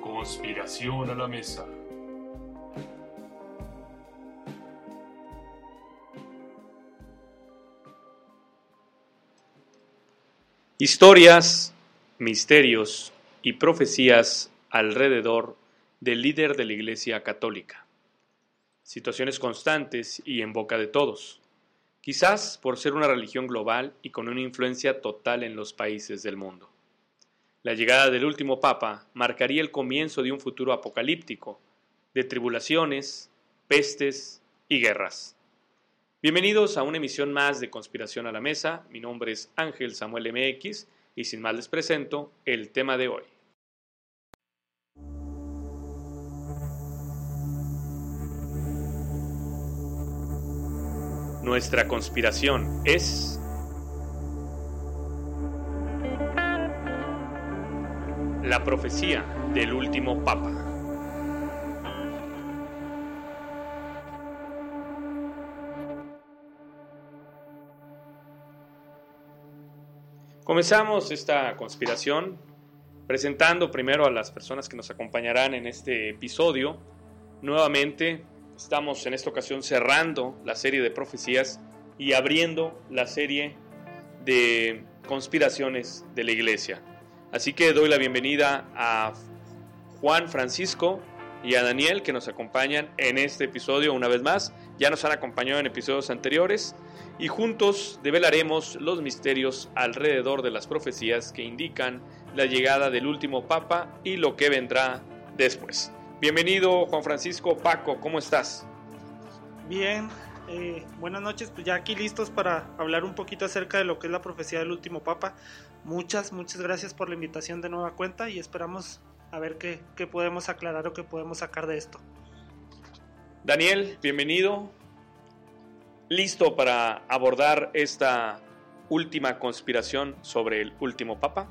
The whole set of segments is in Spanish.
Conspiración a la Mesa. Historias, misterios y profecías alrededor del líder de la Iglesia Católica. Situaciones constantes y en boca de todos, quizás por ser una religión global y con una influencia total en los países del mundo. La llegada del último Papa marcaría el comienzo de un futuro apocalíptico, de tribulaciones, pestes y guerras. Bienvenidos a una emisión más de Conspiración a la Mesa. Mi nombre es Ángel Samuel MX y sin más les presento el tema de hoy. Nuestra conspiración es... La profecía del último Papa. Comenzamos esta conspiración presentando primero a las personas que nos acompañarán en este episodio. Nuevamente estamos en esta ocasión cerrando la serie de profecías y abriendo la serie de conspiraciones de la iglesia. Así que doy la bienvenida a Juan Francisco y a Daniel que nos acompañan en este episodio una vez más. Ya nos han acompañado en episodios anteriores y juntos develaremos los misterios alrededor de las profecías que indican la llegada del último Papa y lo que vendrá después. Bienvenido Juan Francisco Paco, ¿cómo estás? Bien, eh, buenas noches, pues ya aquí listos para hablar un poquito acerca de lo que es la profecía del último Papa. Muchas, muchas gracias por la invitación de nueva cuenta y esperamos a ver qué, qué podemos aclarar o qué podemos sacar de esto. Daniel, bienvenido. ¿Listo para abordar esta última conspiración sobre el último Papa?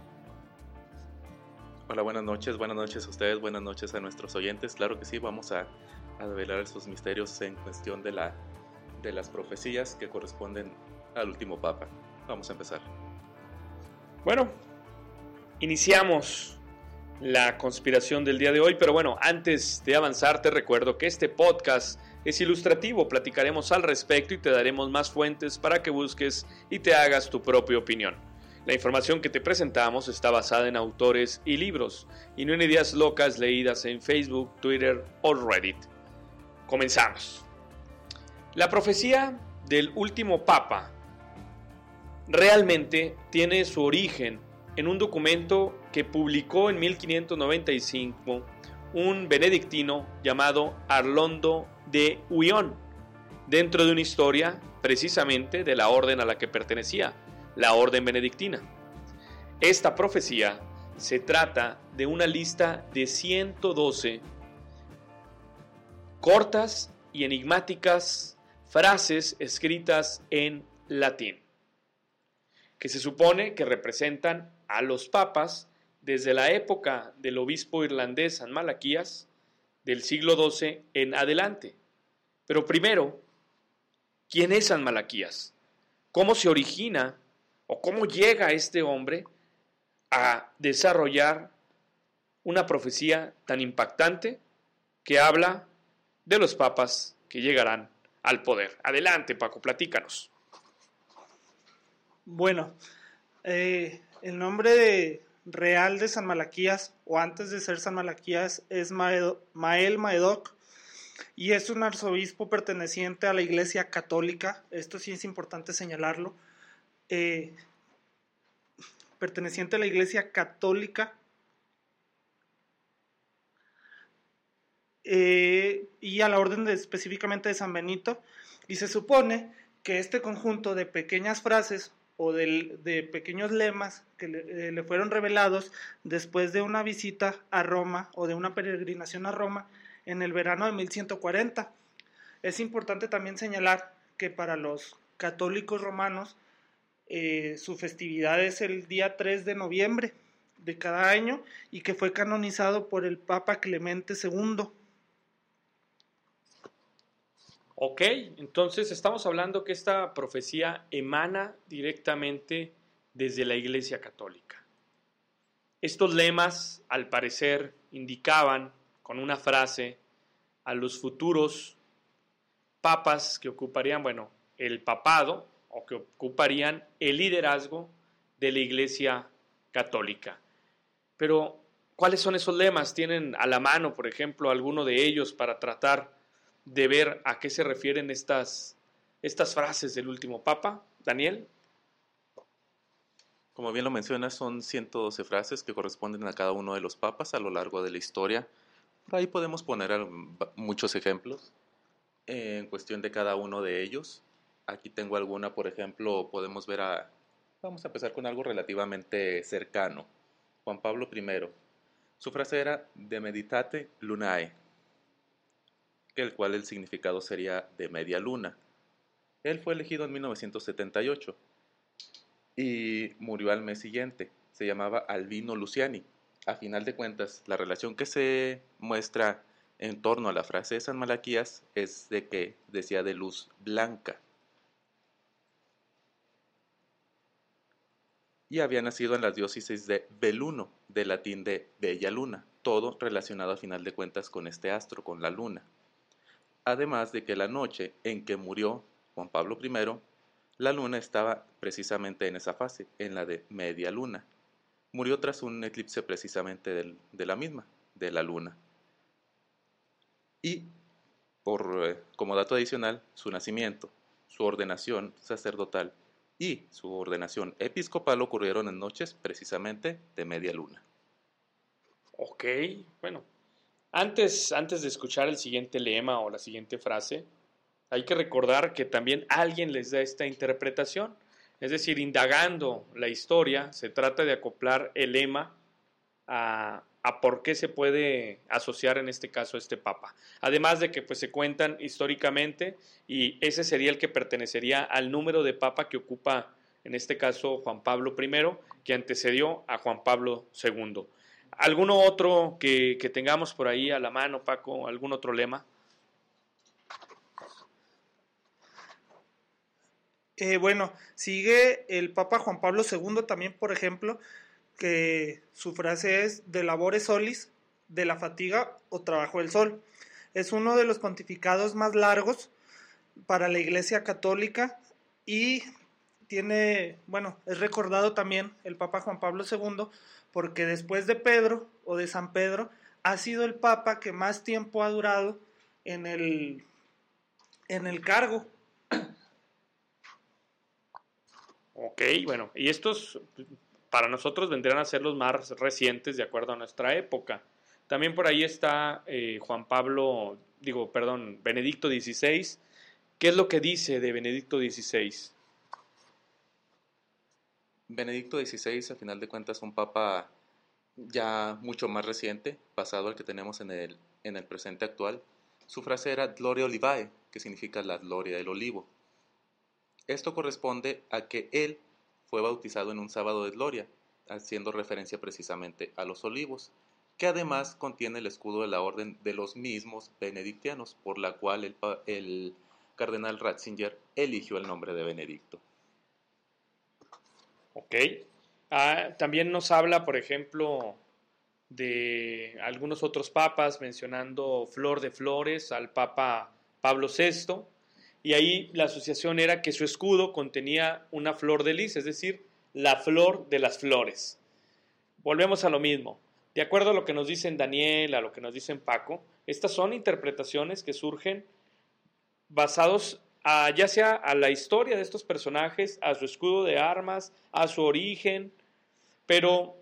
Hola, buenas noches, buenas noches a ustedes, buenas noches a nuestros oyentes. Claro que sí, vamos a, a develar esos misterios en cuestión de, la, de las profecías que corresponden al último Papa. Vamos a empezar. Bueno, iniciamos la conspiración del día de hoy, pero bueno, antes de avanzar te recuerdo que este podcast es ilustrativo, platicaremos al respecto y te daremos más fuentes para que busques y te hagas tu propia opinión. La información que te presentamos está basada en autores y libros, y no en ideas locas leídas en Facebook, Twitter o Reddit. Comenzamos. La profecía del último Papa realmente tiene su origen en un documento que publicó en 1595 un benedictino llamado Arlondo de Huión, dentro de una historia precisamente de la orden a la que pertenecía, la orden benedictina. Esta profecía se trata de una lista de 112 cortas y enigmáticas frases escritas en latín, que se supone que representan a los papas desde la época del obispo irlandés San Malaquías del siglo XII en adelante. Pero primero, ¿quién es San Malaquías? ¿Cómo se origina o cómo llega este hombre a desarrollar una profecía tan impactante que habla de los papas que llegarán al poder? Adelante, Paco, platícanos. Bueno, eh, el nombre de, real de San Malaquías, o antes de ser San Malaquías, es Mael Maedoc, y es un arzobispo perteneciente a la Iglesia Católica, esto sí es importante señalarlo, eh, perteneciente a la Iglesia Católica, eh, y a la orden de, específicamente de San Benito, y se supone que este conjunto de pequeñas frases o de, pequeños lemas que le, eh, le, fueron revelados después de una visita a Roma o de una peregrinación a Roma en el verano de 1140. Es importante también señalar que para los católicos romanos eh, su festividad es el día 3 de noviembre de cada año y que fue canonizado por el Papa Clemente II. Ok, entonces estamos hablando que esta profecía emana directamente desde la Iglesia Católica. Estos lemas, al parecer, indicaban con una frase a los futuros papas que ocuparían, bueno, el papado o que ocuparían el liderazgo de la Iglesia Católica. Pero, ¿cuáles son esos lemas? ¿Tienen a la mano, por ejemplo, alguno de ellos para tratar de ver a qué se refieren estas, estas frases del último Papa? Daniel. Como bien lo mencionas, son 112 frases que corresponden a cada uno de los papas a lo largo de la historia. Por ahí podemos poner muchos ejemplos en cuestión de cada uno de ellos. Aquí tengo alguna, por ejemplo, podemos ver a... Vamos a empezar con algo relativamente cercano. Juan Pablo I. Su frase era de meditate lunae, el cual el significado sería de media luna. Él fue elegido en 1978 y murió al mes siguiente. Se llamaba Albino Luciani. A final de cuentas, la relación que se muestra en torno a la frase de San Malaquías es de que decía de luz blanca. y había nacido en la diócesis de Beluno, de latín de Bella Luna, todo relacionado a final de cuentas con este astro, con la luna. Además de que la noche en que murió Juan Pablo I, la luna estaba precisamente en esa fase, en la de media luna. Murió tras un eclipse precisamente de la misma, de la luna. Y, por, eh, como dato adicional, su nacimiento, su ordenación sacerdotal y su ordenación episcopal ocurrieron en noches precisamente de media luna. Ok, bueno. Antes, antes de escuchar el siguiente lema o la siguiente frase, hay que recordar que también alguien les da esta interpretación. Es decir, indagando la historia, se trata de acoplar el lema a, a por qué se puede asociar en este caso a este papa. Además de que pues, se cuentan históricamente y ese sería el que pertenecería al número de papa que ocupa en este caso Juan Pablo I, que antecedió a Juan Pablo II. ¿Alguno otro que, tengamos por ahí a la mano, Paco? ¿Algún otro lema? Eh, bueno, sigue el Papa Juan Pablo II también, por ejemplo, que su frase es de labores solis, de la fatiga o trabajo del sol. Es uno de los pontificados más largos para la Iglesia Católica y tiene, bueno, es recordado también el Papa Juan Pablo II porque después de Pedro o de San Pedro ha sido el Papa que más tiempo ha durado en el, en el cargo. Ok, bueno, y estos para nosotros vendrían a ser los más recientes de acuerdo a nuestra época. También por ahí está eh, Juan Pablo, digo, perdón, Benedicto XVI. ¿Qué es lo que dice de Benedicto XVI? Benedicto XVI, a final de cuentas, un papa ya mucho más reciente, pasado al que tenemos en el, en el presente actual. Su frase era Gloria Olivae, que significa la gloria del olivo. Esto corresponde a que él fue bautizado en un sábado de gloria, haciendo referencia precisamente a los olivos, que además contiene el escudo de la orden de los mismos benedictianos, por la cual el, cardenal Ratzinger eligió el nombre de Benedicto. Ok. Ah, también nos habla, por ejemplo, de algunos otros papas, mencionando Flor de Flores al Papa Pablo VI, y ahí la asociación era que su escudo contenía una flor de lis, es decir, la flor de las flores. Volvemos a lo mismo. De acuerdo a lo que nos dicen Daniel, a lo que nos dicen Paco, estas son interpretaciones que surgen basados ya sea a la historia de estos personajes, a su escudo de armas, a su origen, pero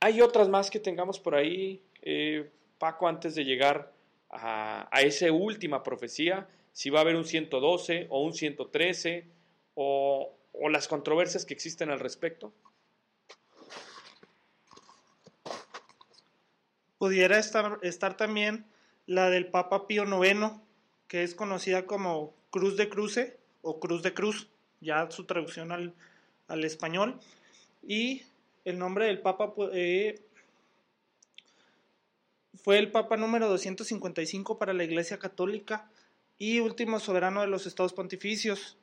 hay otras más que tengamos por ahí, eh, Paco, antes de llegar a, esa última profecía, si va a haber un 112 o un 113 o, o las controversias que existen al respecto? Pudiera estar, estar también la del Papa Pío IX, que es conocida como Cruz de Cruce o Cruz de Cruz, ya su traducción al, al español. Y el nombre del Papa eh, fue el Papa número 255 para la Iglesia Católica y último soberano de los estados pontificios,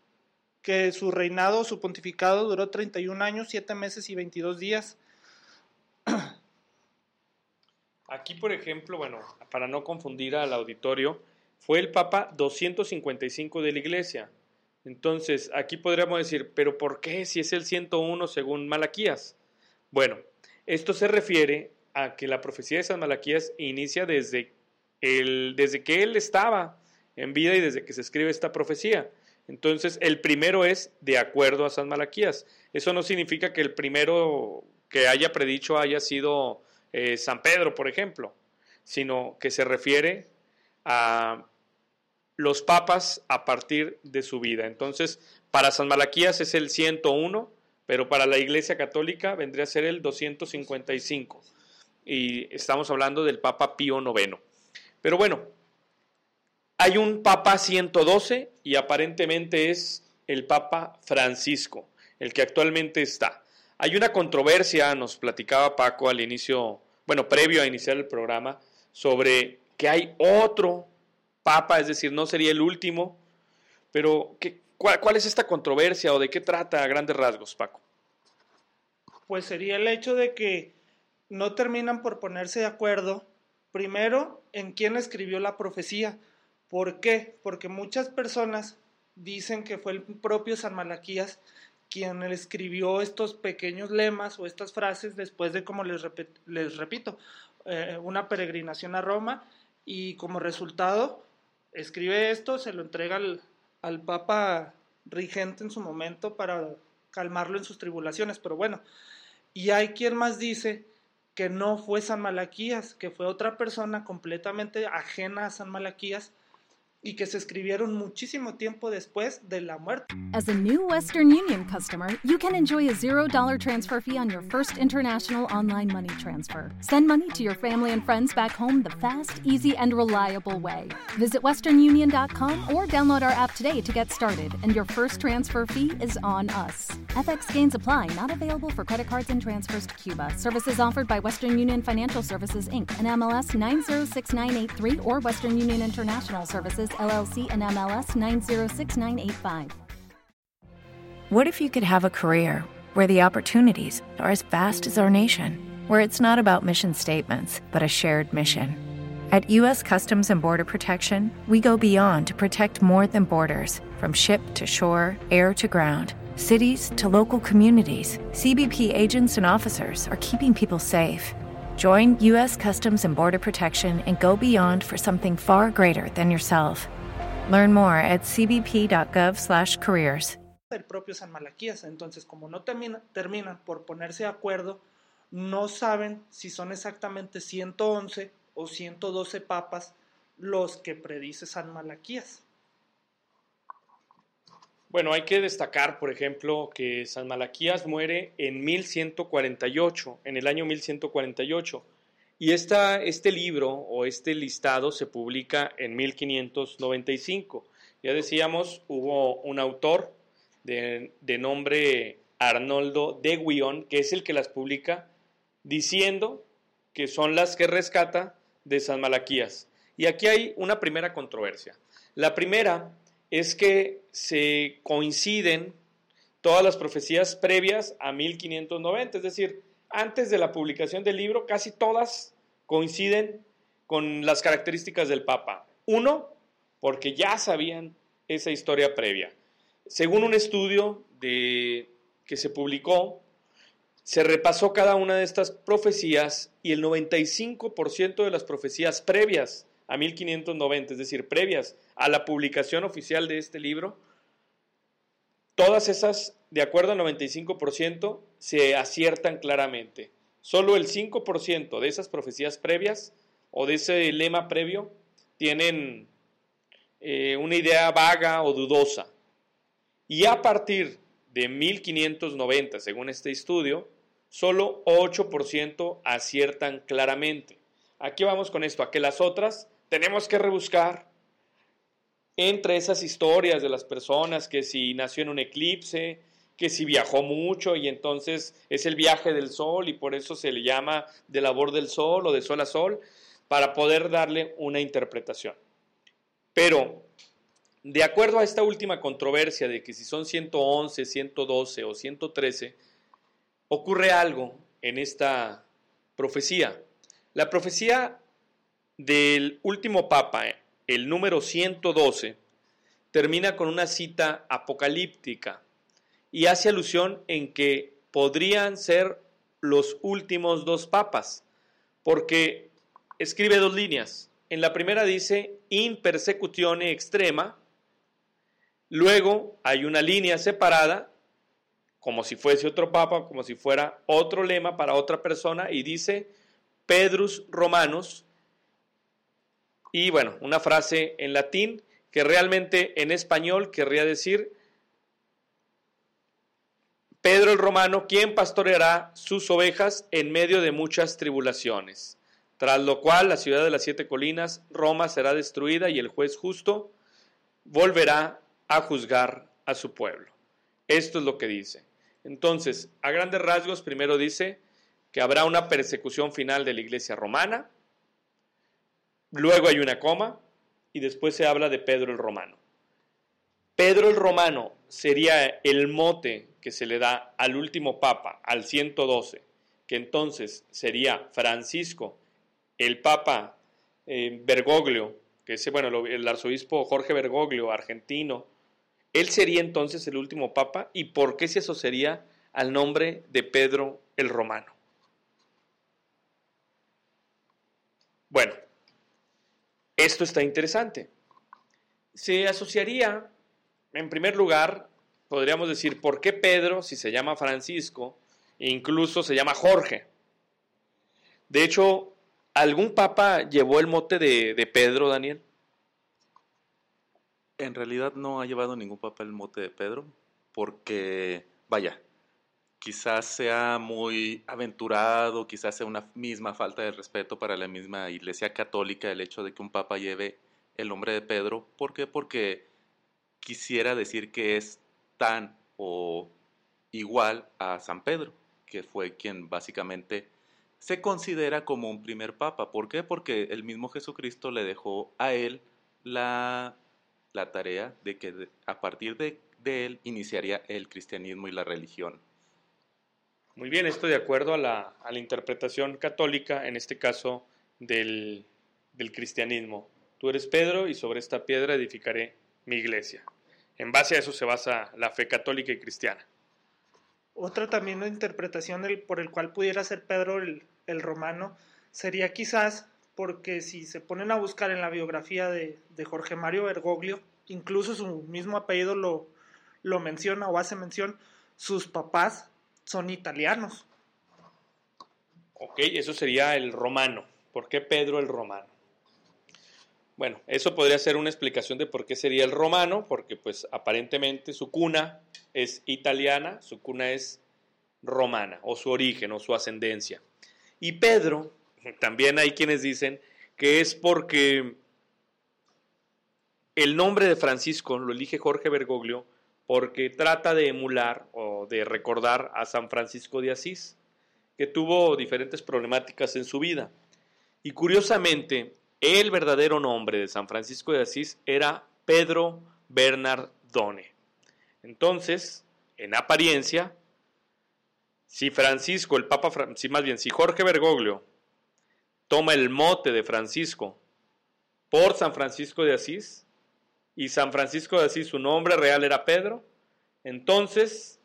que su reinado, su pontificado duró 31 años, 7 meses y 22 días. Aquí, por ejemplo, bueno, para no confundir al auditorio, fue el Papa 255 de la Iglesia. Entonces, aquí podríamos decir, pero ¿por qué si es el 101 según Malaquías? Bueno, esto se refiere a que la profecía de San Malaquías inicia desde, el, desde que él estaba en vida y desde que se escribe esta profecía. Entonces, el primero es de acuerdo a San Malaquías. Eso no significa que el primero que haya predicho haya sido eh, San Pedro, por ejemplo, sino que se refiere a los papas a partir de su vida. Entonces, para San Malaquías es el 101, pero para la Iglesia Católica vendría a ser el 255. Y estamos hablando del Papa Pío IX. Pero bueno, hay un Papa 112 y aparentemente es el Papa Francisco, el que actualmente está. Hay una controversia, nos platicaba Paco al inicio, bueno, previo a iniciar el programa, sobre que hay otro papa, es decir, no sería el último, pero ¿qué, cuál, es esta controversia o de qué trata a grandes rasgos, Paco? Pues sería el hecho de que no terminan por ponerse de acuerdo, primero, en quién escribió la profecía. ¿Por qué? Porque muchas personas dicen que fue el propio San Malaquías quien escribió estos pequeños lemas o estas frases después de, como les, les repito, eh, una peregrinación a Roma y como resultado escribe esto, se lo entrega al, Papa Rigente en su momento para calmarlo en sus tribulaciones, pero bueno, y hay quien más dice que no fue San Malaquías, que fue otra persona completamente ajena a San Malaquías, y que se escribieron muchísimo tiempo después de la muerte. As a new Western Union customer, you can enjoy a $0 transfer fee on your first international online money transfer. Send money to your family and friends back home the fast, easy, and reliable way. Visit westernunion.com or download our app today to get started, and your first transfer fee is on us. FX gains apply, not available for credit cards and transfers to Cuba. Services offered by Western Union Financial Services Inc. and MLS 906983 or Western Union International Services LLC and MLS 906985. What if you could have a career where the opportunities are as vast as our nation, where it's not about mission statements, but a shared mission? At U.S. Customs and Border Protection, we go beyond to protect more than borders from ship to shore, air to ground. Cities to local communities, CBP agents and officers are keeping people safe. Join U.S. Customs and Border Protection and go beyond for something far greater than yourself. Learn more at cbp.gov/careers. El propio San Malaquías, entonces como no termina, terminan por ponerse de acuerdo, no saben si son exactamente 111 o 112 papas los que predice San Malaquías. Bueno, hay que destacar, por ejemplo, que San Malaquías muere en 1148, en el año 1148, y esta, este libro o este listado se publica en 1595. Ya decíamos, hubo un autor de, de nombre Arnoldo de Guión, que es el que las publica, diciendo que son las que rescata de San Malaquías. Y aquí hay una primera controversia. La primera es que se coinciden todas las profecías previas a 1590, es decir, antes de la publicación del libro, casi todas coinciden con las características del Papa. Uno, porque ya sabían esa historia previa. Según un estudio de, que se publicó, se repasó cada una de estas profecías y el 95% de las profecías previas a 1590, es decir, previas a la publicación oficial de este libro, todas esas, de acuerdo al 95%, se aciertan claramente. Solo el 5% de esas profecías previas o de ese lema previo tienen eh, una idea vaga o dudosa. Y a partir de 1590, según este estudio, solo 8% aciertan claramente. Aquí vamos con esto, a que las otras tenemos que rebuscar entre esas historias de las personas, que si nació en un eclipse, que si viajó mucho y entonces es el viaje del sol y por eso se le llama de labor del sol o de sol a sol, para poder darle una interpretación. Pero, de acuerdo a esta última controversia de que si son 111, 112 o 113, ocurre algo en esta profecía. La profecía del último papa, el número 112, termina con una cita apocalíptica y hace alusión en que podrían ser los últimos dos papas, porque escribe dos líneas. En la primera dice in persecutione extrema, luego hay una línea separada, como si fuese otro papa, como si fuera otro lema para otra persona, y dice Pedrus Romanos, y bueno, una frase en latín que realmente en español querría decir Pedro el Romano, quien pastoreará sus ovejas en medio de muchas tribulaciones. Tras lo cual la ciudad de las siete colinas, Roma, será destruida y el juez justo volverá a juzgar a su pueblo. Esto es lo que dice. Entonces, a grandes rasgos, primero dice que habrá una persecución final de la iglesia romana, luego hay una coma y después se habla de Pedro el Romano. Pedro el Romano sería el mote que se le da al último papa, al 112, que entonces sería Francisco, el papa eh, Bergoglio, que es bueno, el arzobispo Jorge Bergoglio, argentino, él sería entonces el último papa y por qué se asociaría al nombre de Pedro el Romano. Bueno, esto está interesante. Se asociaría, en primer lugar, podríamos decir, ¿por qué Pedro si se llama Francisco incluso se llama Jorge? De hecho, ¿algún papa llevó el mote de, de Pedro, Daniel? En realidad no ha llevado ningún papa el mote de Pedro, porque, vaya, quizás sea muy aventurado, quizás sea una misma falta de respeto para la misma Iglesia Católica el hecho de que un papa lleve el nombre de Pedro. ¿Por qué? Porque quisiera decir que es tan o igual a San Pedro, que fue quien básicamente se considera como un primer papa. ¿Por qué? Porque el mismo Jesucristo le dejó a él la tarea de que a partir de, él iniciaría el cristianismo y la religión. Muy bien, esto de acuerdo a la, interpretación católica, en este caso del, del cristianismo. Tú eres Pedro y sobre esta piedra edificaré mi iglesia. En base a eso se basa la fe católica y cristiana. Otra también interpretación por el cual pudiera ser Pedro el, el romano sería quizás porque si se ponen a buscar en la biografía de, Jorge Mario Bergoglio, incluso su mismo apellido lo, lo menciona o hace mención, sus papás son italianos. Ok, eso sería el romano. ¿Por qué Pedro el romano? Bueno, eso podría ser una explicación de por qué sería el romano, porque pues aparentemente su cuna es italiana, su cuna es romana, o su origen, o su ascendencia. Y Pedro también hay quienes dicen que es porque el nombre de Francisco lo elige Jorge Bergoglio porque trata de emular o de recordar a San Francisco de Asís, que tuvo diferentes problemáticas en su vida. Y curiosamente, el verdadero nombre de San Francisco de Asís era Pedro Bernardone. Entonces, en apariencia, si Francisco, el Papa, si más bien, si Jorge Bergoglio toma el mote de Francisco por San Francisco de Asís, y San Francisco de Asís su nombre real era Pedro, entonces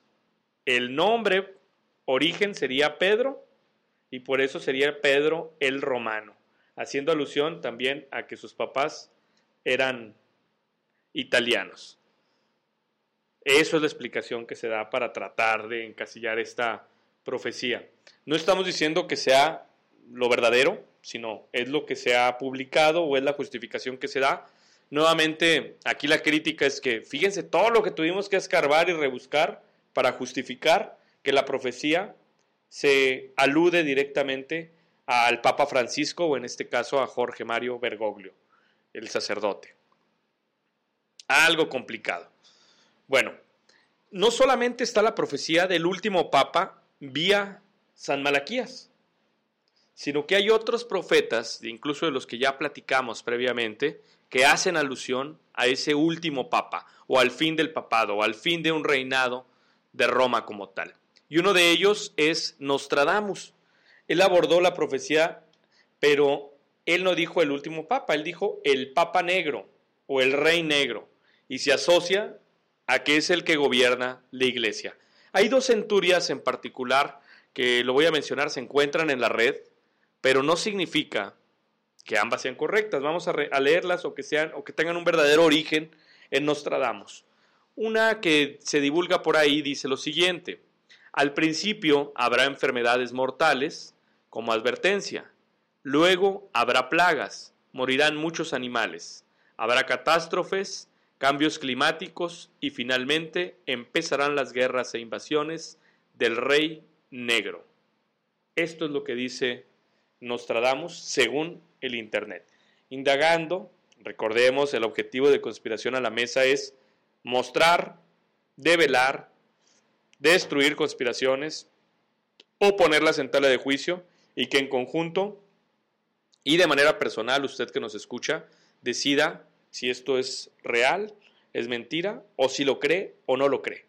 el nombre origen sería Pedro y por eso sería Pedro el Romano, haciendo alusión también a que sus papás eran italianos. Eso es la explicación que se da para tratar de encasillar esta profecía. No estamos diciendo que sea lo verdadero, sino es lo que se ha publicado o es la justificación que se da. Nuevamente, aquí la crítica es que fíjense todo lo que tuvimos que escarbar y rebuscar para justificar que la profecía se alude directamente al Papa Francisco o en este caso a Jorge Mario Bergoglio, el sacerdote. Algo complicado. Bueno, no solamente está la profecía del último Papa vía San Malaquías, sino que hay otros profetas, incluso de los que ya platicamos previamente, que hacen alusión a ese último Papa, o al fin del papado, o al fin de un reinado de Roma como tal. Y uno de ellos es Nostradamus. Él abordó la profecía, pero él no dijo el último papa, él dijo el papa negro o el rey negro, y se asocia a que es el que gobierna la iglesia. Hay dos centurias en particular que lo voy a mencionar, se encuentran en la red, pero no significa que ambas sean correctas. Vamos a, leerlas o que, sean, o que tengan un verdadero origen en Nostradamus. Una que se divulga por ahí dice lo siguiente, al principio habrá enfermedades mortales como advertencia, luego habrá plagas, morirán muchos animales, habrá catástrofes, cambios climáticos y finalmente empezarán las guerras e invasiones del rey negro. Esto es lo que dice Nostradamus según el Internet. Indagando, recordemos, el objetivo de conspiración a la mesa es mostrar, develar, destruir conspiraciones o ponerlas en tela de juicio y que en conjunto y de manera personal usted que nos escucha decida si esto es real, es mentira o si lo cree o no lo cree.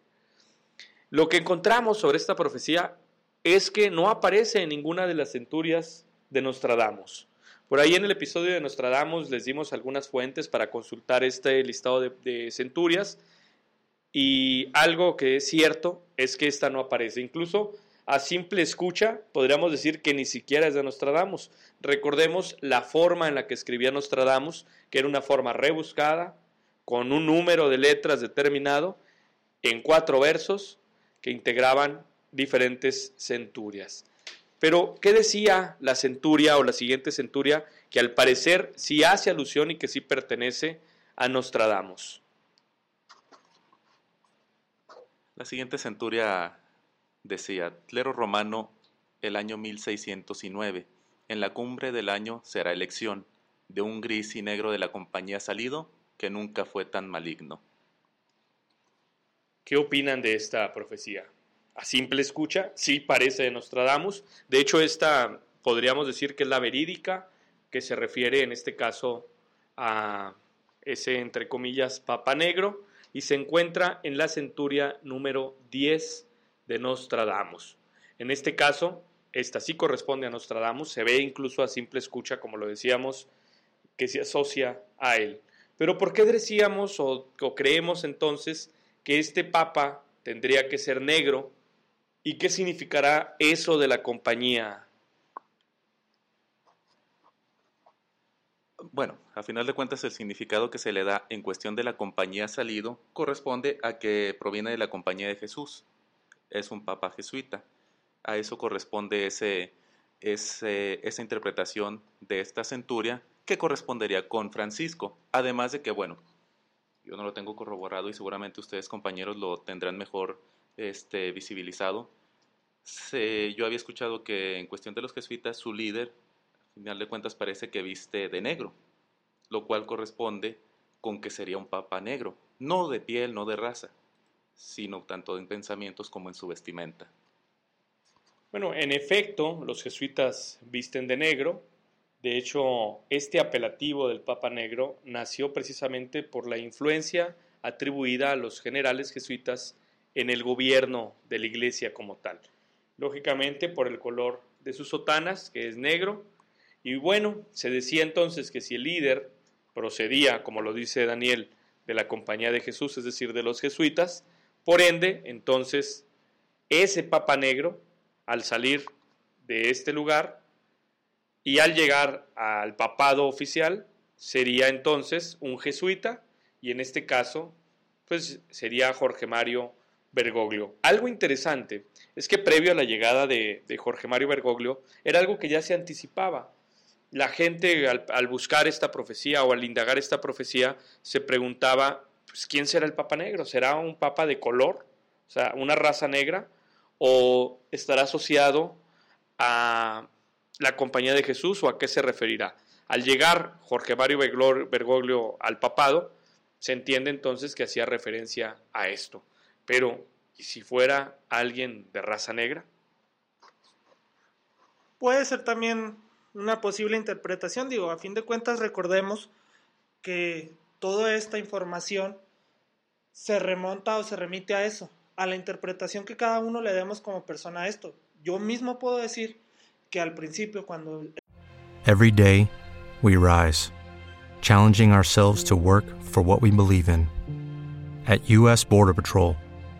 Lo que encontramos sobre esta profecía es que no aparece en ninguna de las centurias de Nostradamus. Por ahí en el episodio de Nostradamus les dimos algunas fuentes para consultar este listado de, centurias y algo que es cierto es que esta no aparece. Incluso a simple escucha podríamos decir que ni siquiera es de Nostradamus. Recordemos la forma en la que escribía Nostradamus, que era una forma rebuscada, con un número de letras determinado, en cuatro versos que integraban diferentes centurias. Pero, ¿qué decía la centuria o la siguiente centuria que al parecer sí hace alusión y que sí pertenece a Nostradamus? La siguiente centuria decía, clero romano, el año 1609, en la cumbre del año será elección, de un gris y negro de la compañía salido, que nunca fue tan maligno. ¿Qué opinan de esta profecía? A simple escucha, sí parece de Nostradamus. De hecho, esta podríamos decir que es la verídica, que se refiere en este caso a ese, entre comillas, papa negro, y se encuentra en la centuria número 10 de Nostradamus. En este caso, esta sí corresponde a Nostradamus, se ve incluso a simple escucha, como lo decíamos, que se asocia a él. Pero ¿por qué decíamos o, o creemos entonces que este papa tendría que ser negro? ¿Y qué significará eso de la compañía Bueno, a final de cuentas el significado que se le da en cuestión de la compañía salido corresponde a que proviene de la compañía de Jesús. Es un papa jesuita. A eso corresponde ese, esa interpretación de esta centuria que correspondería con Francisco. Además de que, bueno, yo no lo tengo corroborado y seguramente ustedes compañeros lo tendrán mejor este, visibilizado. Yo había escuchado que en cuestión de los jesuitas su líder final de cuentas parece que viste de negro, lo cual corresponde con que sería un papa negro, no de piel, no de raza, sino tanto en pensamientos como en su vestimenta. Bueno, en efecto, los jesuitas visten de negro. De hecho, este apelativo del Papa Negro nació precisamente por la influencia atribuida a los generales jesuitas en el gobierno de la iglesia como tal. Lógicamente, por el color de sus sotanas, que es negro, y bueno, se decía entonces que si el líder procedía, como lo dice Daniel, de la compañía de Jesús, es decir, de los jesuitas, por ende, entonces, ese Papa Negro, al salir de este lugar y al llegar al papado oficial, sería entonces un jesuita, y en este caso, pues sería Jorge Mario Bergoglio. Algo interesante es que previo a la llegada de, Jorge Mario Bergoglio, era algo que ya se anticipaba la gente al, buscar esta profecía o al indagar esta profecía se preguntaba, pues, ¿quién será el Papa Negro? ¿Será un Papa de color? O sea, una raza negra, o estará asociado a la compañía de Jesús o a qué se referirá. Al llegar Jorge Mario Bergoglio al papado, se entiende entonces que hacía referencia a esto. Pero, ¿y si fuera alguien de raza negra? Puede ser también una posible interpretación, digo, a fin de cuentas recordemos que toda esta información se remonta o se remite a eso, a la interpretación que cada uno le demos como persona a esto. Yo mismo puedo decir que al principio cuando... Every day we rise, challenging ourselves to work for what we believe in. At U.S. Border Patrol,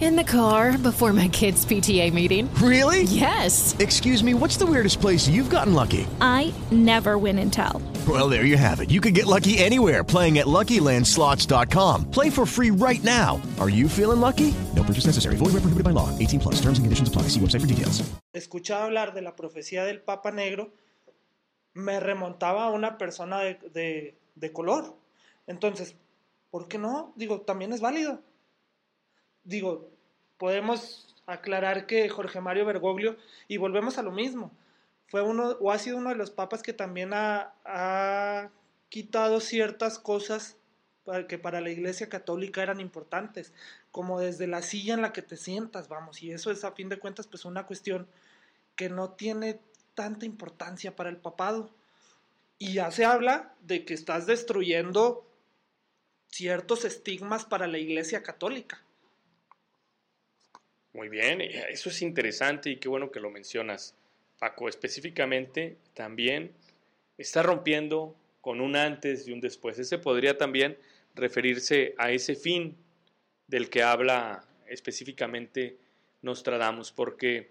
In the car before my kids' PTA meeting. Really? Yes. Excuse me, what's the weirdest place you've gotten lucky? I never win and tell. Well, there you have it. You can get lucky anywhere playing at LuckyLandSlots.com. Play for free right now. Are you feeling lucky? No purchase necessary. Void where prohibited by law. 18 plus. Terms and conditions apply. See website for details. Escuchaba hablar de la profecía del Papa Negro. Me remontaba a una persona de, de, de color. Entonces, ¿Por qué no? Digo, también es válido. Digo, podemos aclarar que Jorge Mario Bergoglio, y volvemos a lo mismo, fue uno o ha sido uno de los papas que también ha, ha quitado ciertas cosas para, que para la Iglesia Católica eran importantes, como desde la silla en la que te sientas, vamos, y eso es a fin de cuentas pues una cuestión que no tiene tanta importancia para el papado. Y ya se habla de que estás destruyendo ciertos estigmas para la Iglesia Católica. Muy bien, eso es interesante y qué bueno que lo mencionas, Paco. Específicamente, también está rompiendo con un antes y un después. Ese podría también referirse a ese fin del que habla específicamente Nostradamus, porque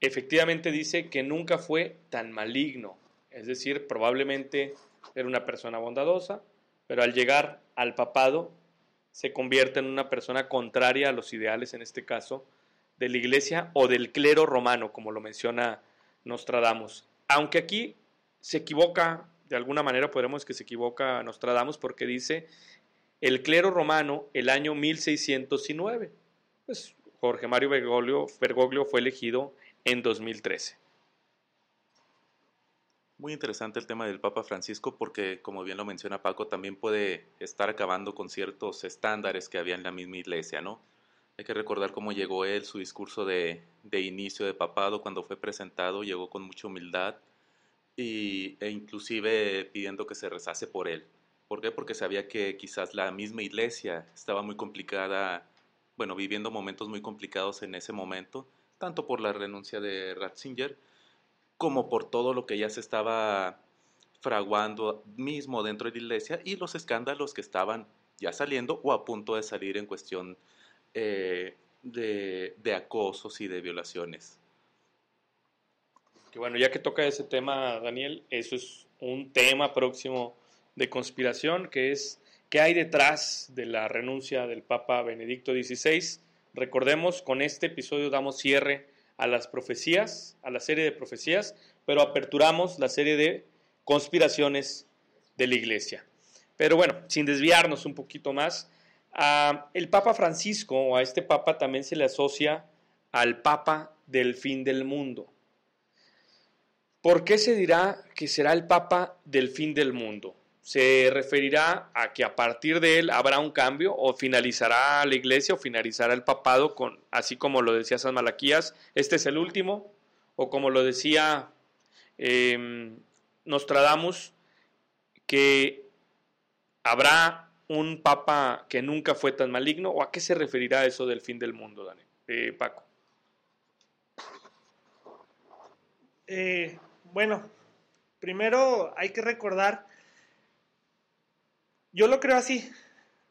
efectivamente dice que nunca fue tan maligno, es decir, probablemente era una persona bondadosa, pero al llegar al papado se convierte en una persona contraria a los ideales, en este caso, de la iglesia o del clero romano, como lo menciona Nostradamus. Aunque aquí se equivoca, de alguna manera podremos que se equivoca Nostradamus porque dice el clero romano el año 1609. Pues Jorge Mario Bergoglio, Bergoglio fue elegido en 2013. Muy interesante el tema del Papa Francisco porque, como bien lo menciona Paco, también puede estar acabando con ciertos estándares que había en la misma iglesia, ¿no? Hay que recordar cómo llegó él, su discurso de, inicio de papado, cuando fue presentado, llegó con mucha humildad e inclusive pidiendo que se rezase por él. ¿Por qué? Porque sabía que quizás la misma iglesia estaba muy complicada, bueno, viviendo momentos muy complicados en ese momento, tanto por la renuncia de Ratzinger, como por todo lo que ya se estaba fraguando mismo dentro de la iglesia y los escándalos que estaban ya saliendo o a punto de salir en cuestión eh, de, acosos y de violaciones. Que bueno, ya que toca ese tema, Daniel, eso es un tema próximo de conspiración, que es qué hay detrás de la renuncia del Papa Benedicto XVI. Recordemos, con este episodio damos cierre a las profecías, a la serie de profecías, pero aperturamos la serie de conspiraciones de la iglesia. Pero bueno, sin desviarnos un poquito más, a el Papa Francisco o a este Papa también se le asocia al Papa del fin del mundo. ¿Por qué se dirá que será el Papa del fin del mundo? Se referirá a que a partir de él habrá un cambio o finalizará la iglesia o finalizará el papado con, así como lo decía San Malaquías, este es el último, o como lo decía eh, Nostradamus, que habrá un papa que nunca fue tan maligno, o a qué se referirá eso del fin del mundo, Daniel? Eh, Paco. Eh, bueno, primero hay que recordar, yo lo creo así,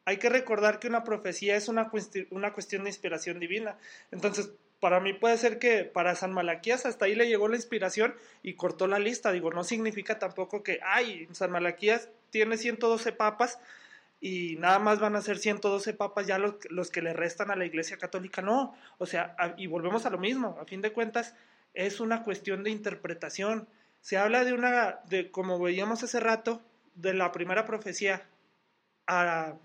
hay que recordar que una profecía es una, una cuestión de inspiración divina. Entonces, para mí puede ser que para San Malaquías hasta ahí le llegó la inspiración y cortó la lista. Digo, no significa tampoco que, ay, San Malaquías tiene 112 papas y nada más van a ser 112 papas ya los, los, que le restan a la Iglesia Católica. No, o sea, y volvemos a lo mismo, a fin de cuentas es una cuestión de interpretación. Se habla de una, de como veíamos hace rato, de la primera profecía a,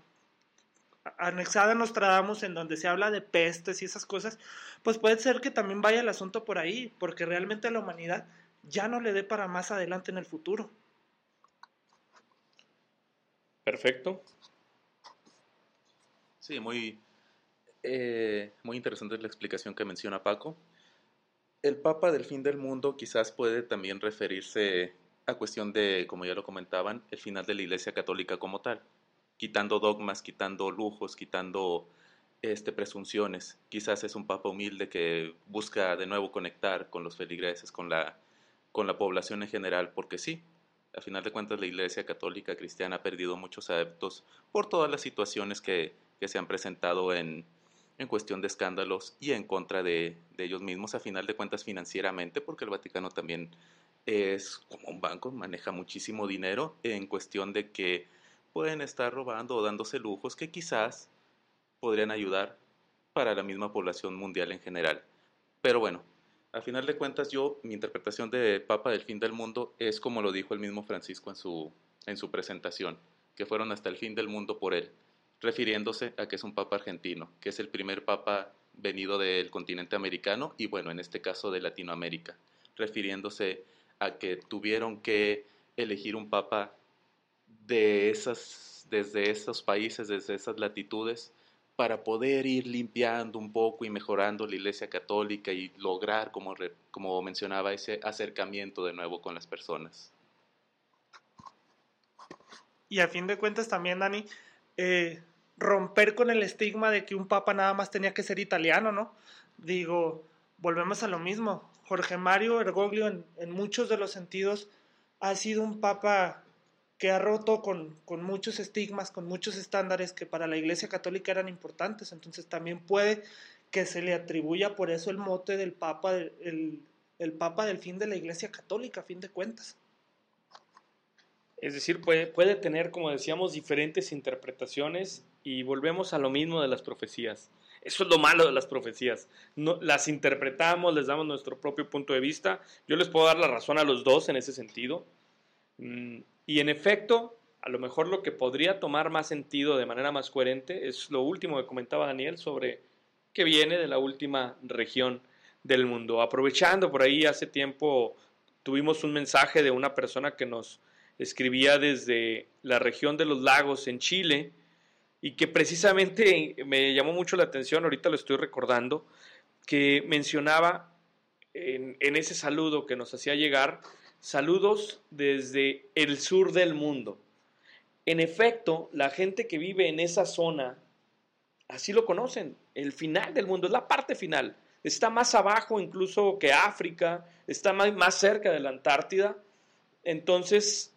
anexada a Nostradamus, en donde se habla de pestes y esas cosas, pues puede ser que también vaya el asunto por ahí, porque realmente a la humanidad ya no le dé para más adelante en el futuro. Perfecto. Sí, muy, eh, muy interesante la explicación que menciona Paco. El Papa del fin del mundo quizás puede también referirse a cuestión de, como ya lo comentaban, el final de la Iglesia Católica como tal, quitando dogmas, quitando lujos, quitando este, presunciones. Quizás es un Papa humilde que busca de nuevo conectar con los feligreses, con la, con la población en general, porque sí, a final de cuentas la Iglesia Católica Cristiana ha perdido muchos adeptos por todas las situaciones que, que se han presentado en, en cuestión de escándalos y en contra de, de, ellos mismos, a final de cuentas financieramente, porque el Vaticano también es como un banco, maneja muchísimo dinero en cuestión de que pueden estar robando o dándose lujos que quizás podrían ayudar para la misma población mundial en general. Pero bueno, a final de cuentas, yo, mi interpretación de Papa del fin del mundo es como lo dijo el mismo Francisco en su, en su presentación, que fueron hasta el fin del mundo por él, refiriéndose a que es un Papa argentino, que es el primer Papa venido del continente americano y bueno, en este caso de Latinoamérica, refiriéndose a que tuvieron que elegir un Papa de esas, desde esos países, desde esas latitudes, para poder ir limpiando un poco y mejorando la Iglesia Católica y lograr, como, como mencionaba, ese acercamiento de nuevo con las personas. Y a fin de cuentas también, Dani, eh, romper con el estigma de que un papa nada más tenía que ser italiano, ¿no? Digo, volvemos a lo mismo. Jorge Mario Ergoglio, en, en muchos de los sentidos, ha sido un papa que ha roto con, con, muchos estigmas, con muchos estándares que para la Iglesia Católica eran importantes. Entonces también puede que se le atribuya por eso el mote del Papa, el, el Papa del fin de la Iglesia Católica, a fin de cuentas. Es decir, puede, puede tener, como decíamos, diferentes interpretaciones y volvemos a lo mismo de las profecías. Eso es lo malo de las profecías. No, las interpretamos, les damos nuestro propio punto de vista. Yo les puedo dar la razón a los dos en ese sentido. Mm, y en efecto, a lo mejor lo que podría tomar más sentido de manera más coherente es lo último que comentaba Daniel sobre que viene de la última región del mundo. Aprovechando por ahí hace tiempo tuvimos un mensaje de una persona que nos escribía desde la región de los lagos en Chile y que precisamente me llamó mucho la atención, ahorita lo estoy recordando, que mencionaba en, en ese saludo que nos hacía llegar Saludos desde el sur del mundo. En efecto, la gente que vive en esa zona, así lo conocen, el final del mundo, es la parte final. Está más abajo incluso que África, está más, cerca de la Antártida. Entonces,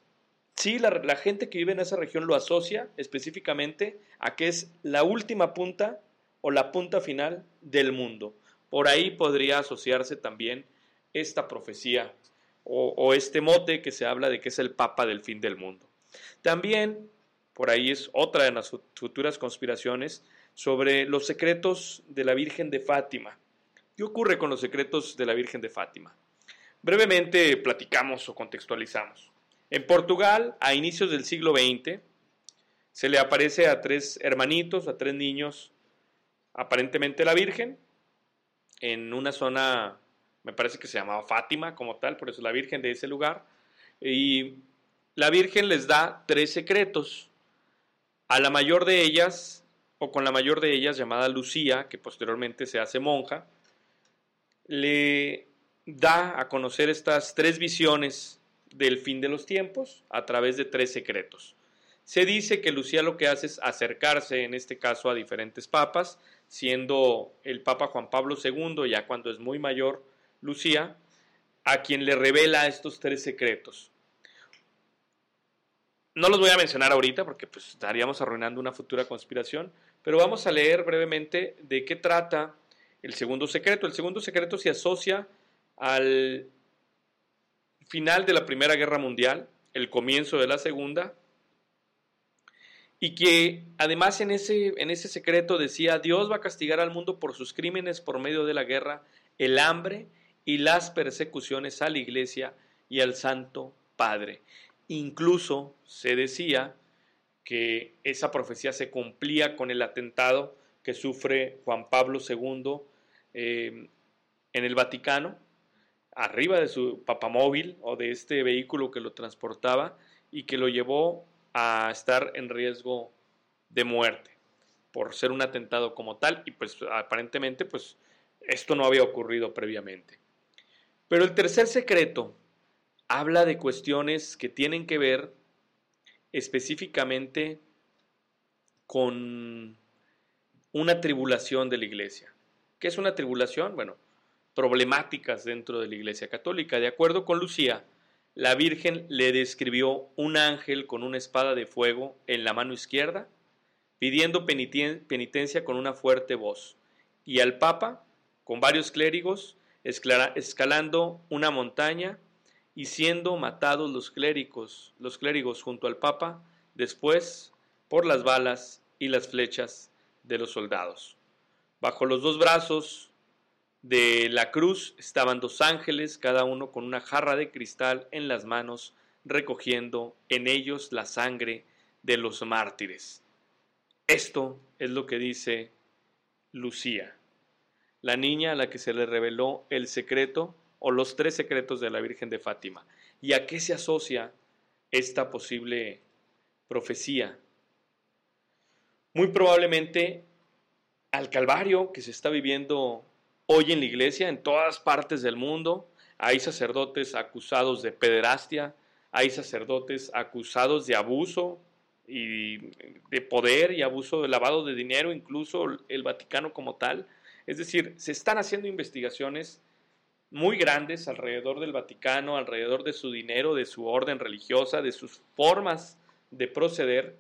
sí, la, la gente que vive en esa región lo asocia específicamente a que es la última punta o la punta final del mundo. Por ahí podría asociarse también esta profecía o, este mote que se habla de que es el Papa del fin del mundo. También, por ahí es otra de las futuras conspiraciones, sobre los secretos de la Virgen de Fátima. ¿Qué ocurre con los secretos de la Virgen de Fátima? Brevemente platicamos o contextualizamos. En Portugal, a inicios del siglo XX, se le aparece a tres hermanitos, a tres niños, aparentemente la Virgen, en una zona me parece que se llamaba Fátima como tal, por eso la Virgen de ese lugar. Y la Virgen les da tres secretos. A la mayor de ellas, o con la mayor de ellas, llamada Lucía, que posteriormente se hace monja, le da a conocer estas tres visiones del fin de los tiempos a través de tres secretos. Se dice que Lucía lo que hace es acercarse, en este caso, a diferentes papas, siendo el Papa Juan Pablo II, ya cuando es muy mayor, Lucía a quien le revela estos tres secretos. No los voy a mencionar ahorita porque pues, estaríamos arruinando una futura conspiración, pero vamos a leer brevemente de qué trata el segundo secreto. El segundo secreto se asocia al final de la Primera Guerra Mundial, el comienzo de la Segunda, y que además en ese, en ese secreto decía, Dios va a castigar al mundo por sus crímenes por medio de la guerra, el hambre y las persecuciones a la iglesia y al Santo Padre. Incluso se decía que esa profecía se cumplía con el atentado que sufre Juan Pablo II eh, en el Vaticano, arriba de su papamóvil o de este vehículo que lo transportaba y que lo llevó a estar en riesgo de muerte por ser un atentado como tal y pues aparentemente pues esto no había ocurrido previamente. Pero el tercer secreto habla de cuestiones que tienen que ver específicamente con una tribulación de la iglesia. ¿Qué es una tribulación? Bueno, problemáticas dentro de la iglesia católica. De acuerdo con Lucía, la Virgen le describió un ángel con una espada de fuego en la mano izquierda, pidiendo penitencia con una fuerte voz, y al Papa, con varios clérigos, escalando una montaña y siendo matados los clérigos, los clérigos junto al Papa, después por las balas y las flechas de los soldados. Bajo los dos brazos de la cruz estaban dos ángeles, cada uno con una jarra de cristal en las manos, recogiendo en ellos la sangre de los mártires. Esto es lo que dice Lucía, la niña a la que se le reveló el secreto o los tres secretos de la Virgen de Fátima. ¿Y a qué se asocia esta posible profecía? Muy probablemente al Calvario que se está viviendo Hoy en la iglesia, en todas partes del mundo, hay sacerdotes acusados de pederastia, hay sacerdotes acusados de abuso y de poder y abuso de lavado de dinero, incluso el Vaticano como tal. Es decir, se están haciendo investigaciones muy grandes alrededor del Vaticano, alrededor de su dinero, de su orden religiosa, de sus formas de proceder,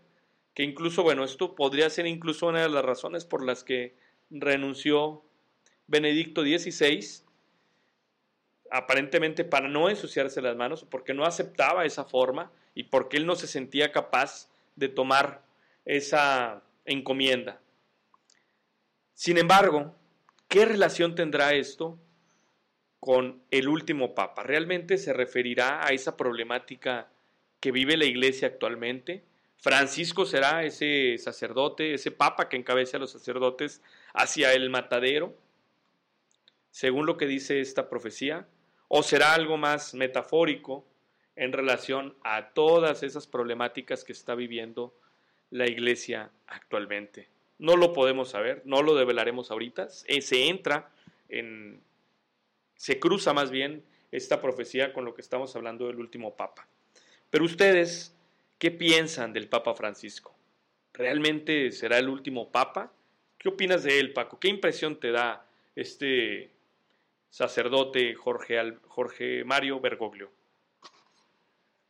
que incluso, bueno, esto podría ser incluso una de las razones por las que renunció Benedicto XVI, aparentemente para no ensuciarse las manos, porque no aceptaba esa forma y porque él no se sentía capaz de tomar esa encomienda. Sin embargo, ¿qué relación tendrá esto con el último papa? ¿Realmente se referirá a esa problemática que vive la iglesia actualmente? Francisco será ese sacerdote, ese papa que encabece a los sacerdotes hacia el matadero según lo que dice esta profecía, o será algo más metafórico en relación a todas esas problemáticas que está viviendo la iglesia actualmente. No lo podemos saber, no lo develaremos ahorita, eh, se entra en, se cruza más bien esta profecía con lo que estamos hablando del último papa. Pero ustedes, ¿qué piensan del Papa Francisco? ¿Realmente será el último papa? ¿Qué opinas de él, Paco? ¿Qué impresión te da este sacerdote Jorge, Jorge Mario Bergoglio?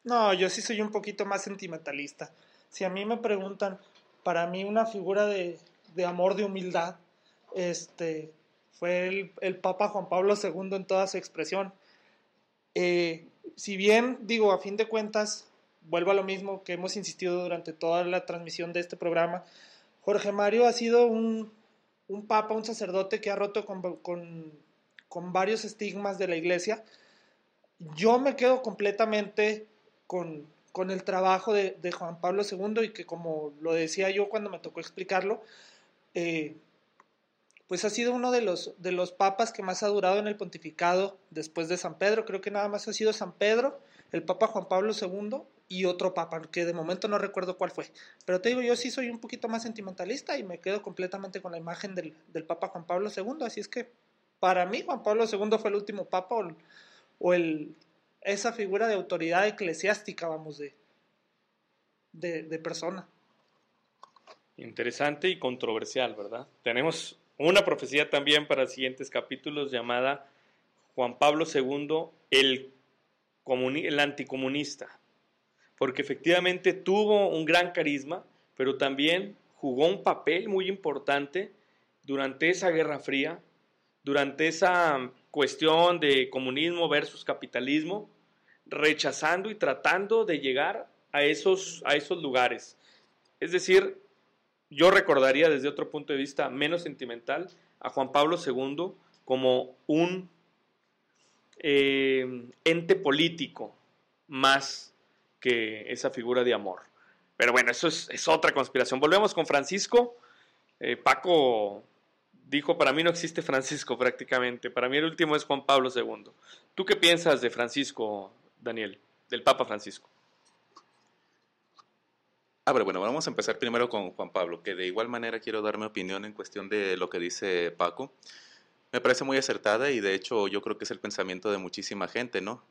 No, yo sí soy un poquito más sentimentalista. Si a mí me preguntan, para mí una figura de, amor, de humildad, este, fue el, Papa Juan Pablo II en toda su expresión. Eh, si bien, digo, a fin de cuentas, vuelvo a lo mismo que hemos insistido durante toda la transmisión de este programa, Jorge Mario ha sido un, papa, un sacerdote que ha roto con con varios estigmas de la iglesia. Yo me quedo completamente con, el trabajo de, Juan Pablo II y que como lo decía yo cuando me tocó explicarlo, eh, pues ha sido uno de los, de los papas que más ha durado en el pontificado después de San Pedro. Creo que nada más ha sido San Pedro, el Papa Juan Pablo II y otro papa, que de momento no recuerdo cuál fue. Pero te digo, yo sí soy un poquito más sentimentalista y me quedo completamente con la imagen del, del Papa Juan Pablo II, así es que para mí Juan Pablo II fue el último papa o, el, esa figura de autoridad eclesiástica, vamos, de, de, persona. Interesante y controversial, ¿verdad? Tenemos una profecía también para siguientes capítulos llamada Juan Pablo II el, el anticomunista, porque efectivamente tuvo un gran carisma, pero también jugó un papel muy importante durante esa Guerra Fría, durante esa cuestión de comunismo versus capitalismo, rechazando y tratando de llegar a esos, a esos lugares. Es decir, yo recordaría desde otro punto de vista menos sentimental a Juan Pablo II como un eh, ente político más que esa figura de amor. Pero bueno, eso es, otra conspiración. Volvemos con Francisco. Eh, Paco dijo, para mí no existe Francisco prácticamente, para mí el último es Juan Pablo II. ¿Tú qué piensas de Francisco, Daniel, del Papa Francisco? Ah, pero bueno, vamos a empezar primero con Juan Pablo, que de igual manera quiero dar mi opinión en cuestión de lo que dice Paco. Me parece muy acertada y de hecho yo creo que es el pensamiento de muchísima gente, ¿no?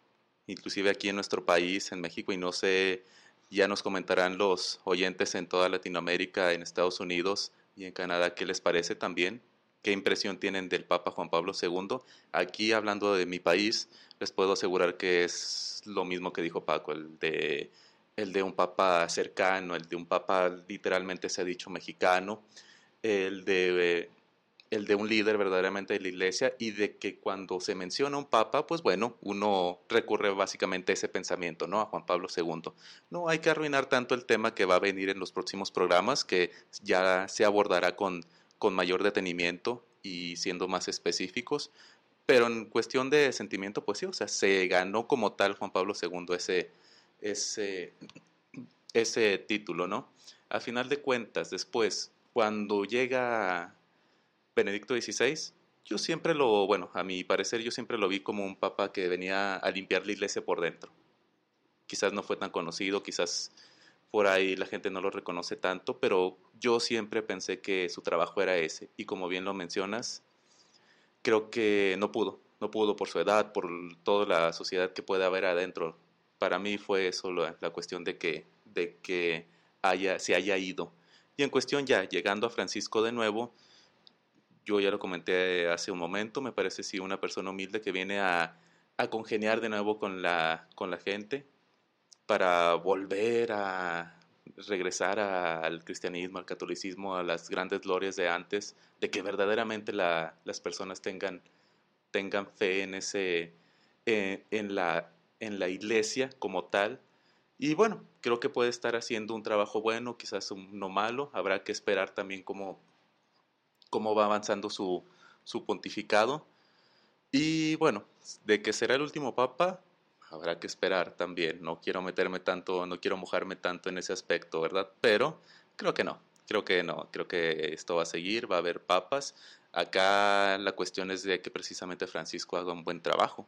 Inclusive aquí en nuestro país, en México, y no sé, ya nos comentarán los oyentes en toda Latinoamérica, en Estados Unidos y en Canadá, ¿qué les parece también? ¿Qué impresión tienen del Papa Juan Pablo II? Aquí, hablando de mi país, les puedo asegurar que es lo mismo que dijo Paco, el de el de un papa cercano, el de un papa literalmente se ha dicho mexicano, el de, el de un líder verdaderamente de la iglesia y de que cuando se menciona un papa, pues bueno, uno recurre básicamente a ese pensamiento, ¿no? A Juan Pablo II. No hay que arruinar tanto el tema que va a venir en los próximos programas, que ya se abordará con, con mayor detenimiento y siendo más específicos. Pero en cuestión de sentimiento, pues sí, o sea, se ganó como tal Juan Pablo II ese, ese, ese título, ¿no? A final de cuentas, después, cuando llega Benedicto XVI, yo siempre lo, bueno, a mi parecer yo siempre lo vi como un papa que venía a limpiar la iglesia por dentro. Quizás no fue tan conocido, quizás por ahí la gente no lo reconoce tanto, pero yo siempre pensé que su trabajo era ese. Y como bien lo mencionas, creo que no pudo, no pudo por su edad, por toda la sociedad que puede haber adentro para mí fue eso la, cuestión de que, de que haya, se haya ido. Y en cuestión ya, llegando a Francisco de nuevo, yo ya lo comenté hace un momento, me parece sí una persona humilde que viene a, a congeniar de nuevo con la, con la gente para volver a regresar al cristianismo, al catolicismo, a las grandes glorias de antes, de que verdaderamente la, las personas tengan, tengan fe en, ese, eh, en, la, en la iglesia como tal. Y bueno, creo que puede estar haciendo un trabajo bueno, quizás no malo. Habrá que esperar también cómo, cómo va avanzando su, su pontificado. Y bueno, de que será el último papa, habrá que esperar también. No quiero meterme tanto, no quiero mojarme tanto en ese aspecto, ¿verdad? Pero creo que no, creo que no, creo que esto va a seguir, va a haber papas. Acá la cuestión es de que precisamente Francisco haga un buen trabajo.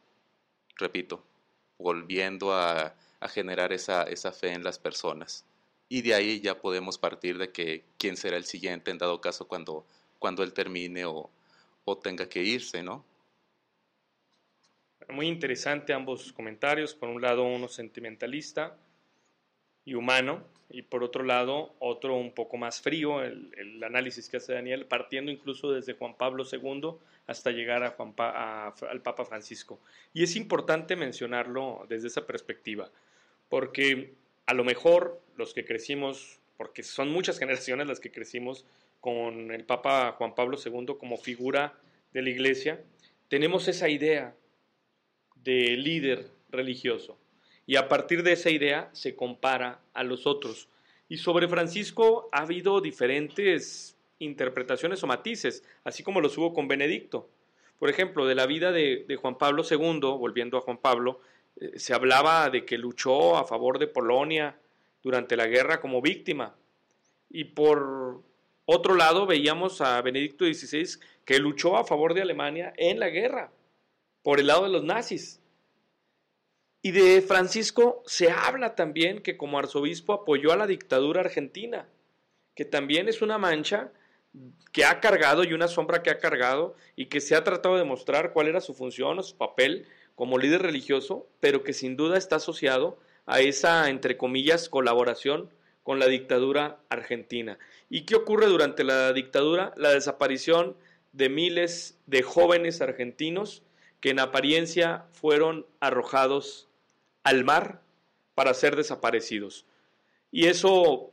Repito, volviendo a, generar esa, esa, fe en las personas. Y de ahí ya podemos partir de que quién será el siguiente en dado caso cuando, cuando él termine o, o tenga que irse, ¿no? Muy interesante ambos comentarios. Por un lado, uno sentimentalista y humano, y por otro lado, otro un poco más frío, el, el análisis que hace Daniel, partiendo incluso desde Juan Pablo II hasta llegar a Juan al Papa Francisco. Y es importante mencionarlo desde esa perspectiva, porque a lo mejor los que crecimos, porque son muchas generaciones las que crecimos con el Papa Juan Pablo II como figura de la Iglesia, tenemos esa idea de líder religioso. Y a partir de esa idea se compara a los otros. Y sobre Francisco ha habido diferentes interpretaciones o matices, así como los hubo con Benedicto. Por ejemplo, de la vida de, Juan Pablo II, volviendo a Juan Pablo, eh, se hablaba de que luchó a favor de Polonia durante la guerra como víctima. Y por otro lado, veíamos a Benedicto XVI que luchó a favor de Alemania en la guerra, por el lado de los nazis. Y de Francisco se habla también que como arzobispo apoyó a la dictadura argentina, que también es una mancha que ha cargado y una sombra que ha cargado y que se ha tratado de mostrar cuál era su función o su papel como líder religioso, pero que sin duda está asociado a esa, entre comillas, colaboración con la dictadura argentina. ¿Y qué ocurre durante la dictadura? La desaparición de miles de jóvenes argentinos que en apariencia fueron arrojados al mar para ser desaparecidos. Y eso,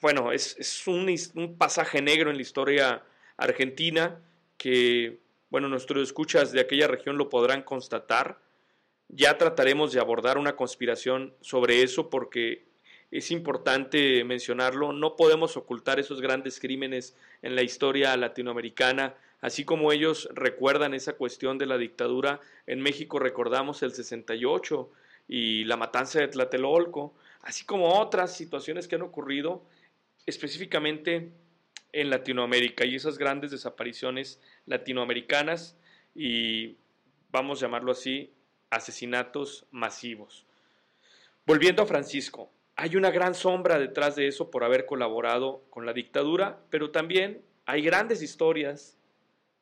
bueno, es, un, un, pasaje negro en la historia argentina que, bueno, nuestros escuchas de aquella región lo podrán constatar. Ya trataremos de abordar una conspiración sobre eso porque es importante mencionarlo, no podemos ocultar esos grandes crímenes en la historia latinoamericana, así como ellos recuerdan esa cuestión de la dictadura, en México recordamos el 68 y la matanza de Tlatelolco, así como otras situaciones que han ocurrido específicamente en Latinoamérica y esas grandes desapariciones latinoamericanas y vamos a llamarlo así, asesinatos masivos. Volviendo a Francisco, hay una gran sombra detrás de eso por haber colaborado con la dictadura, pero también hay grandes historias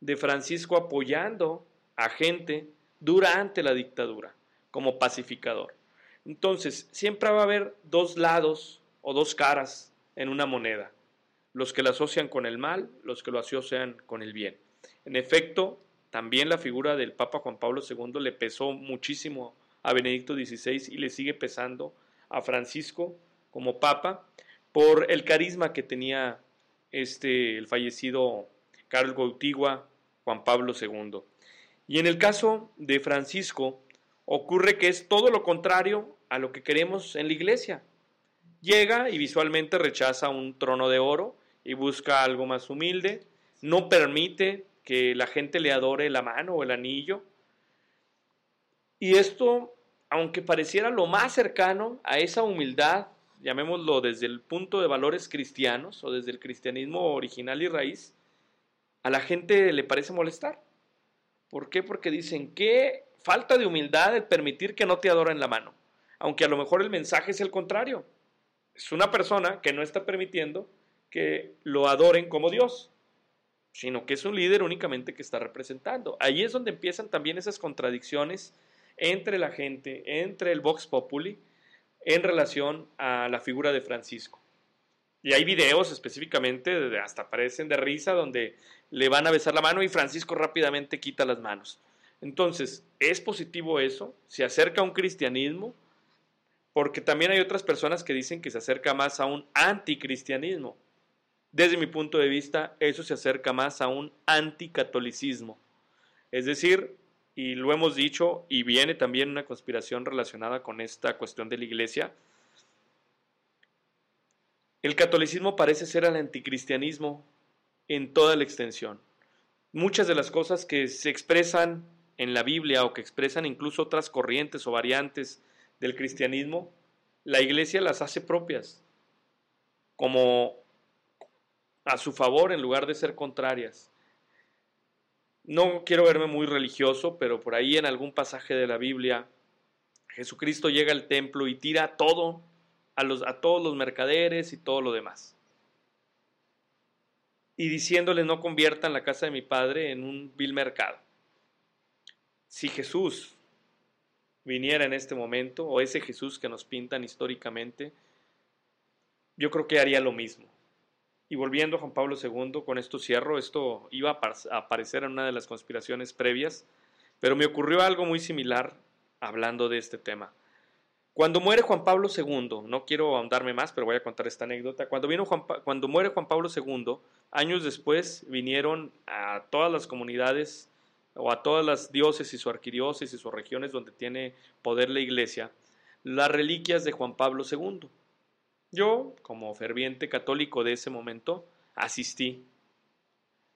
de Francisco apoyando a gente durante la dictadura como pacificador. Entonces, siempre va a haber dos lados o dos caras en una moneda, los que la asocian con el mal, los que lo asocian con el bien. En efecto, también la figura del Papa Juan Pablo II le pesó muchísimo a Benedicto XVI y le sigue pesando a Francisco como papa por el carisma que tenía este, el fallecido Carlos Gautigua, Juan Pablo II. Y en el caso de Francisco, ocurre que es todo lo contrario a lo que queremos en la iglesia. Llega y visualmente rechaza un trono de oro y busca algo más humilde, no permite que la gente le adore la mano o el anillo. Y esto aunque pareciera lo más cercano a esa humildad, llamémoslo desde el punto de valores cristianos o desde el cristianismo original y raíz, a la gente le parece molestar. ¿Por qué? Porque dicen que falta de humildad el permitir que no te adoren la mano, aunque a lo mejor el mensaje es el contrario. Es una persona que no está permitiendo que lo adoren como Dios, sino que es un líder únicamente que está representando. Ahí es donde empiezan también esas contradicciones entre la gente, entre el Vox Populi, en relación a la figura de Francisco. Y hay videos específicamente, hasta aparecen de risa, donde le van a besar la mano y Francisco rápidamente quita las manos. Entonces, ¿es positivo eso? ¿Se acerca a un cristianismo? Porque también hay otras personas que dicen que se acerca más a un anticristianismo. Desde mi punto de vista, eso se acerca más a un anticatolicismo. Es decir, y lo hemos dicho, y viene también una conspiración relacionada con esta cuestión de la iglesia. El catolicismo parece ser el anticristianismo en toda la extensión. Muchas de las cosas que se expresan en la Biblia o que expresan incluso otras corrientes o variantes del cristianismo, la iglesia las hace propias, como a su favor en lugar de ser contrarias. No quiero verme muy religioso, pero por ahí en algún pasaje de la Biblia, Jesucristo llega al templo y tira todo a, los, a todos los mercaderes y todo lo demás. Y diciéndole no conviertan la casa de mi padre en un vil mercado. Si Jesús viniera en este momento, o ese Jesús que nos pintan históricamente, yo creo que haría lo mismo. Y volviendo a Juan Pablo II, con esto cierro, esto iba a aparecer en una de las conspiraciones previas, pero me ocurrió algo muy similar hablando de este tema. Cuando muere Juan Pablo II, no quiero ahondarme más, pero voy a contar esta anécdota. Cuando, vino Juan cuando muere Juan Pablo II, años después vinieron a todas las comunidades o a todas las diócesis o arquidiócesis o regiones donde tiene poder la iglesia, las reliquias de Juan Pablo II. Yo, como ferviente católico de ese momento, asistí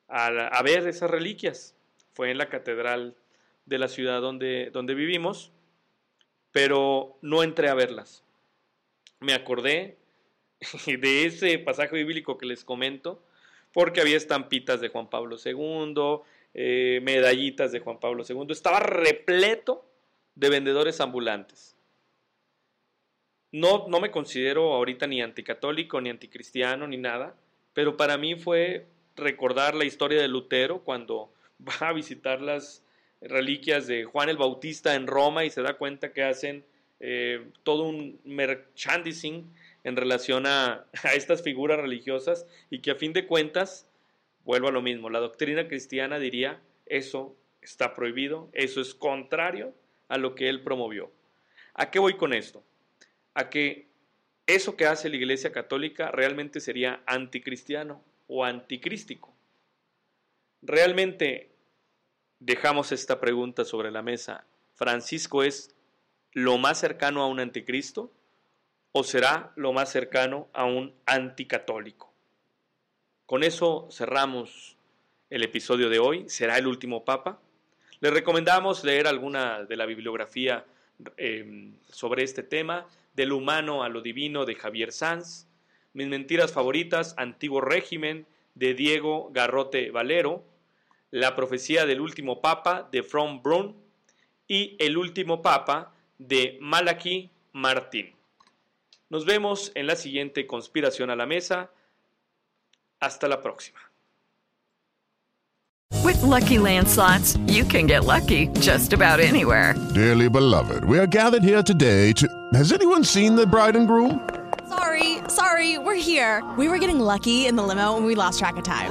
a, ver esas reliquias. Fue en la catedral de la ciudad donde, donde vivimos, pero no entré a verlas. Me acordé de ese pasaje bíblico que les comento, porque había estampitas de Juan Pablo II, eh, medallitas de Juan Pablo II, estaba repleto de vendedores ambulantes. No, no me considero ahorita ni anticatólico, ni anticristiano, ni nada, pero para mí fue recordar la historia de Lutero cuando va a visitar las reliquias de Juan el Bautista en Roma y se da cuenta que hacen eh, todo un merchandising en relación a, estas figuras religiosas y que a fin de cuentas, vuelvo a lo mismo, la doctrina cristiana diría eso está prohibido, eso es contrario a lo que él promovió. ¿A qué voy con esto? A que eso que hace la Iglesia Católica realmente sería anticristiano o anticrístico. Realmente dejamos esta pregunta sobre la mesa. ¿Francisco es lo más cercano a un anticristo o será lo más cercano a un anticatólico? Con eso cerramos el episodio de hoy. ¿Será el último papa? Les recomendamos leer alguna de la bibliografía eh, sobre este tema, del humano a lo divino de Javier Sanz, Mis mentiras favoritas, Antiguo régimen de Diego Garrote Valero, La profecía del último papa de From Brun y El último papa de Malachi Martín. Nos vemos en la siguiente conspiración a la mesa. Hasta la próxima. With lucky landslots, you can get lucky just about anywhere. Dearly beloved, we are gathered here today to. Has anyone seen the bride and groom? Sorry, sorry, we're here. We were getting lucky in the limo and we lost track of time.